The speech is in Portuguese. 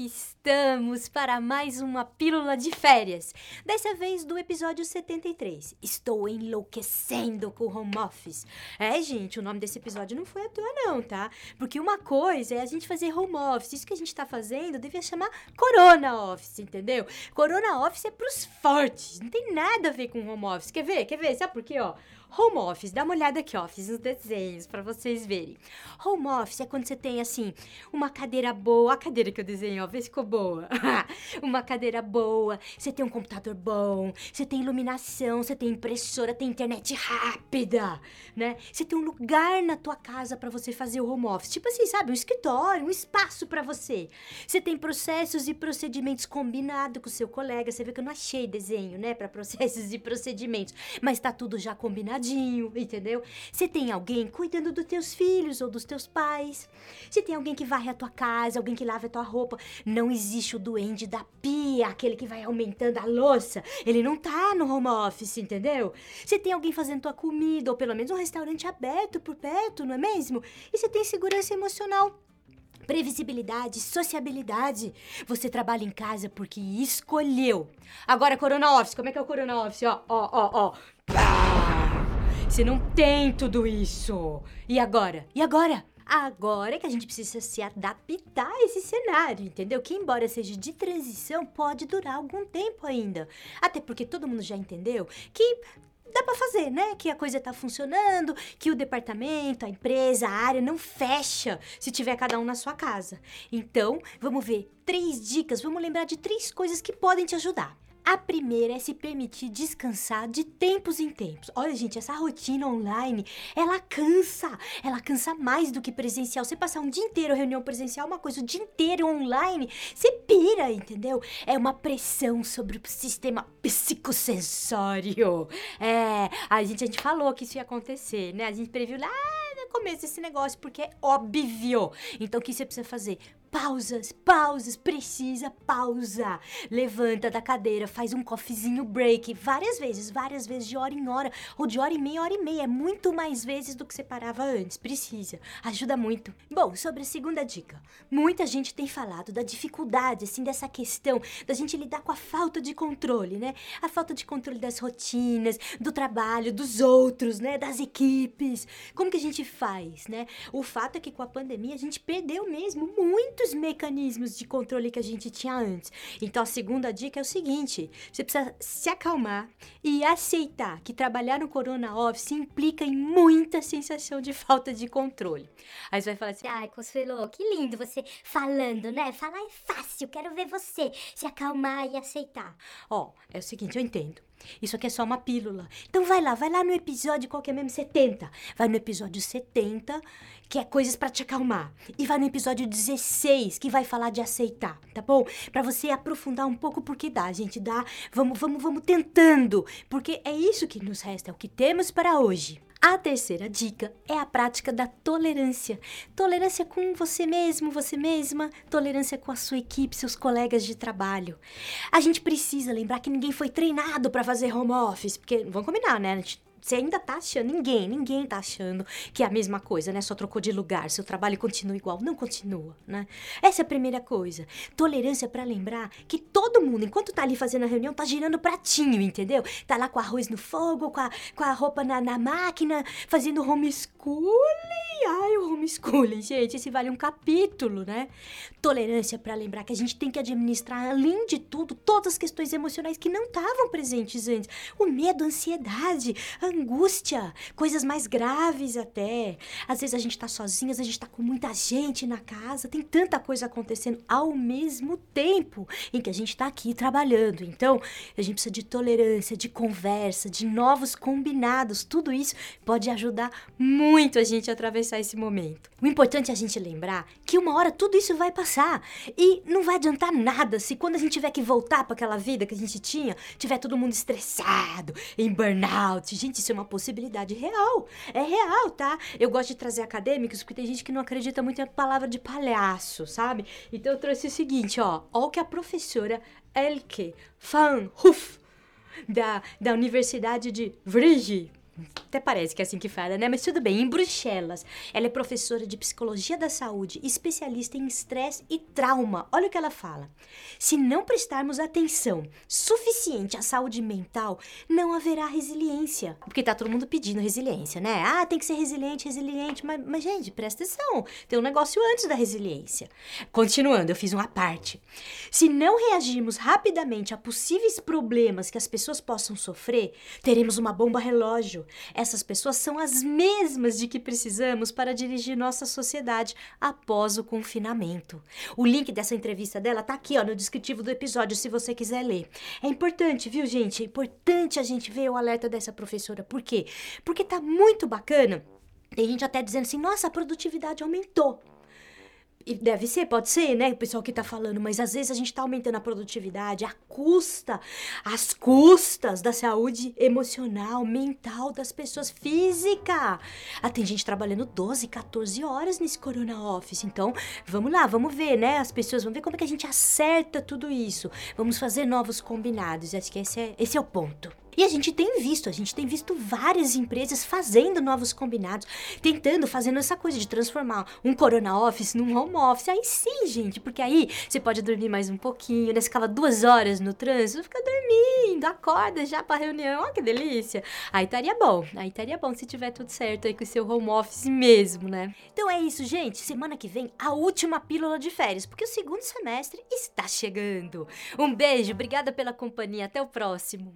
aqui estamos para mais uma pílula de férias. Dessa vez do episódio 73. Estou enlouquecendo com o home office. É, gente, o nome desse episódio não foi à toa, não, tá? Porque uma coisa é a gente fazer home office. Isso que a gente tá fazendo devia chamar Corona Office, entendeu? Corona Office é pros fortes. Não tem nada a ver com home office. Quer ver? Quer ver? Sabe por quê, ó? Home office, dá uma olhada aqui, ó, fiz os desenhos para vocês verem. Home office é quando você tem assim, uma cadeira boa, a cadeira que eu desenhei, ó, vê se ficou boa. uma cadeira boa, você tem um computador bom, você tem iluminação, você tem impressora, tem internet rápida, né? Você tem um lugar na tua casa para você fazer o home office, tipo assim, sabe, um escritório, um espaço para você. Você tem processos e procedimentos combinados com o seu colega. Você vê que eu não achei desenho, né, para processos e procedimentos, mas tá tudo já combinado entendeu? Se tem alguém cuidando dos teus filhos ou dos teus pais, se tem alguém que varre a tua casa, alguém que lava a tua roupa, não existe o duende da pia, aquele que vai aumentando a louça, ele não tá no home office, entendeu? Se tem alguém fazendo tua comida, ou pelo menos um restaurante aberto por perto, não é mesmo? E você tem segurança emocional previsibilidade, sociabilidade. Você trabalha em casa porque escolheu. Agora, Corona Office, como é que é o Corona Office? Ó, ó, ó, ó. Você não tem tudo isso. E agora? E agora? Agora é que a gente precisa se adaptar a esse cenário, entendeu? Que embora seja de transição, pode durar algum tempo ainda. Até porque todo mundo já entendeu que dá para fazer, né? Que a coisa tá funcionando, que o departamento, a empresa, a área não fecha se tiver cada um na sua casa. Então, vamos ver três dicas, vamos lembrar de três coisas que podem te ajudar. A primeira é se permitir descansar de tempos em tempos. Olha, gente, essa rotina online, ela cansa. Ela cansa mais do que presencial. Você passar um dia inteiro reunião presencial, uma coisa, o dia inteiro online, você pira, entendeu? É uma pressão sobre o sistema psicossensório. É, a gente, a gente falou que isso ia acontecer, né? A gente previu lá começo desse negócio, porque é óbvio. Então, o que você precisa fazer? Pausas, pausas, precisa pausa. Levanta da cadeira, faz um coffeezinho break várias vezes, várias vezes, de hora em hora, ou de hora e meia, hora e meia. É muito mais vezes do que você parava antes. Precisa. Ajuda muito. Bom, sobre a segunda dica. Muita gente tem falado da dificuldade, assim, dessa questão da gente lidar com a falta de controle, né? A falta de controle das rotinas, do trabalho, dos outros, né? Das equipes. Como que a gente faz, né? O fato é que com a pandemia a gente perdeu mesmo muito muitos mecanismos de controle que a gente tinha antes. Então a segunda dica é o seguinte: você precisa se acalmar e aceitar que trabalhar no Corona Office implica em muita sensação de falta de controle. Aí você vai falar assim: ai, Consuelo, que lindo você falando, né? Falar é fácil, quero ver você se acalmar e aceitar. Ó, é o seguinte, eu entendo. Isso aqui é só uma pílula. Então vai lá, vai lá no episódio qual que é mesmo 70. Vai no episódio 70, que é coisas para te acalmar. E vai no episódio 16, que vai falar de aceitar, tá bom? Para você aprofundar um pouco porque dá, gente, dá. Vamos, vamos, vamos tentando, porque é isso que nos resta, é o que temos para hoje. A terceira dica é a prática da tolerância. Tolerância com você mesmo, você mesma, tolerância com a sua equipe, seus colegas de trabalho. A gente precisa lembrar que ninguém foi treinado para fazer home office, porque vamos combinar, né? A gente você ainda tá achando, ninguém, ninguém tá achando que é a mesma coisa, né? Só trocou de lugar, seu trabalho continua igual. Não continua, né? Essa é a primeira coisa. Tolerância para lembrar que todo mundo, enquanto tá ali fazendo a reunião, tá girando pratinho, entendeu? Tá lá com arroz no fogo, com a, com a roupa na, na máquina, fazendo homeschooling. Homeschooling, gente, esse vale um capítulo, né? Tolerância para lembrar que a gente tem que administrar, além de tudo, todas as questões emocionais que não estavam presentes antes. O medo, a ansiedade, a angústia, coisas mais graves até. Às vezes a gente tá sozinha, a gente tá com muita gente na casa, tem tanta coisa acontecendo ao mesmo tempo em que a gente tá aqui trabalhando. Então, a gente precisa de tolerância, de conversa, de novos combinados. Tudo isso pode ajudar muito a gente a atravessar esse momento. O importante é a gente lembrar que uma hora tudo isso vai passar e não vai adiantar nada se quando a gente tiver que voltar para aquela vida que a gente tinha, tiver todo mundo estressado, em burnout. Gente, isso é uma possibilidade real. É real, tá? Eu gosto de trazer acadêmicos porque tem gente que não acredita muito na palavra de palhaço, sabe? Então eu trouxe o seguinte, ó. Ó o que a professora Elke van da, da Universidade de Vrije, Até parece que é assim que fala, né? Mas tudo bem, em Bruxelas. Ela é professora de psicologia da saúde, especialista em estresse e trauma. Olha o que ela fala. Se não prestarmos atenção suficiente à saúde mental, não haverá resiliência. Porque tá todo mundo pedindo resiliência, né? Ah, tem que ser resiliente, resiliente. Mas, mas gente, presta atenção. Tem um negócio antes da resiliência. Continuando, eu fiz uma parte. Se não reagirmos rapidamente a possíveis problemas que as pessoas possam sofrer, teremos uma bomba relógio. Essas pessoas são as mesmas de que precisamos para dirigir nossa sociedade após o confinamento. O link dessa entrevista dela tá aqui, ó, no descritivo do episódio, se você quiser ler. É importante, viu, gente? É importante a gente ver o alerta dessa professora. Por quê? Porque tá muito bacana. Tem gente até dizendo assim: nossa, a produtividade aumentou. E deve ser, pode ser, né? O pessoal que tá falando, mas às vezes a gente tá aumentando a produtividade à custa, às custas da saúde emocional, mental das pessoas, física. Ah, tem gente trabalhando 12, 14 horas nesse Corona Office. Então, vamos lá, vamos ver, né? As pessoas, vamos ver como é que a gente acerta tudo isso. Vamos fazer novos combinados. Acho que esse é, esse é o ponto. E a gente tem visto, a gente tem visto várias empresas fazendo novos combinados, tentando, fazendo essa coisa de transformar um Corona Office num home office. Aí sim, gente, porque aí você pode dormir mais um pouquinho, né? Você ficava duas horas no trânsito, fica dormindo, acorda já pra reunião, olha que delícia. Aí estaria bom, aí estaria bom se tiver tudo certo aí com o seu home office mesmo, né? Então é isso, gente. Semana que vem, a última pílula de férias, porque o segundo semestre está chegando. Um beijo, obrigada pela companhia, até o próximo.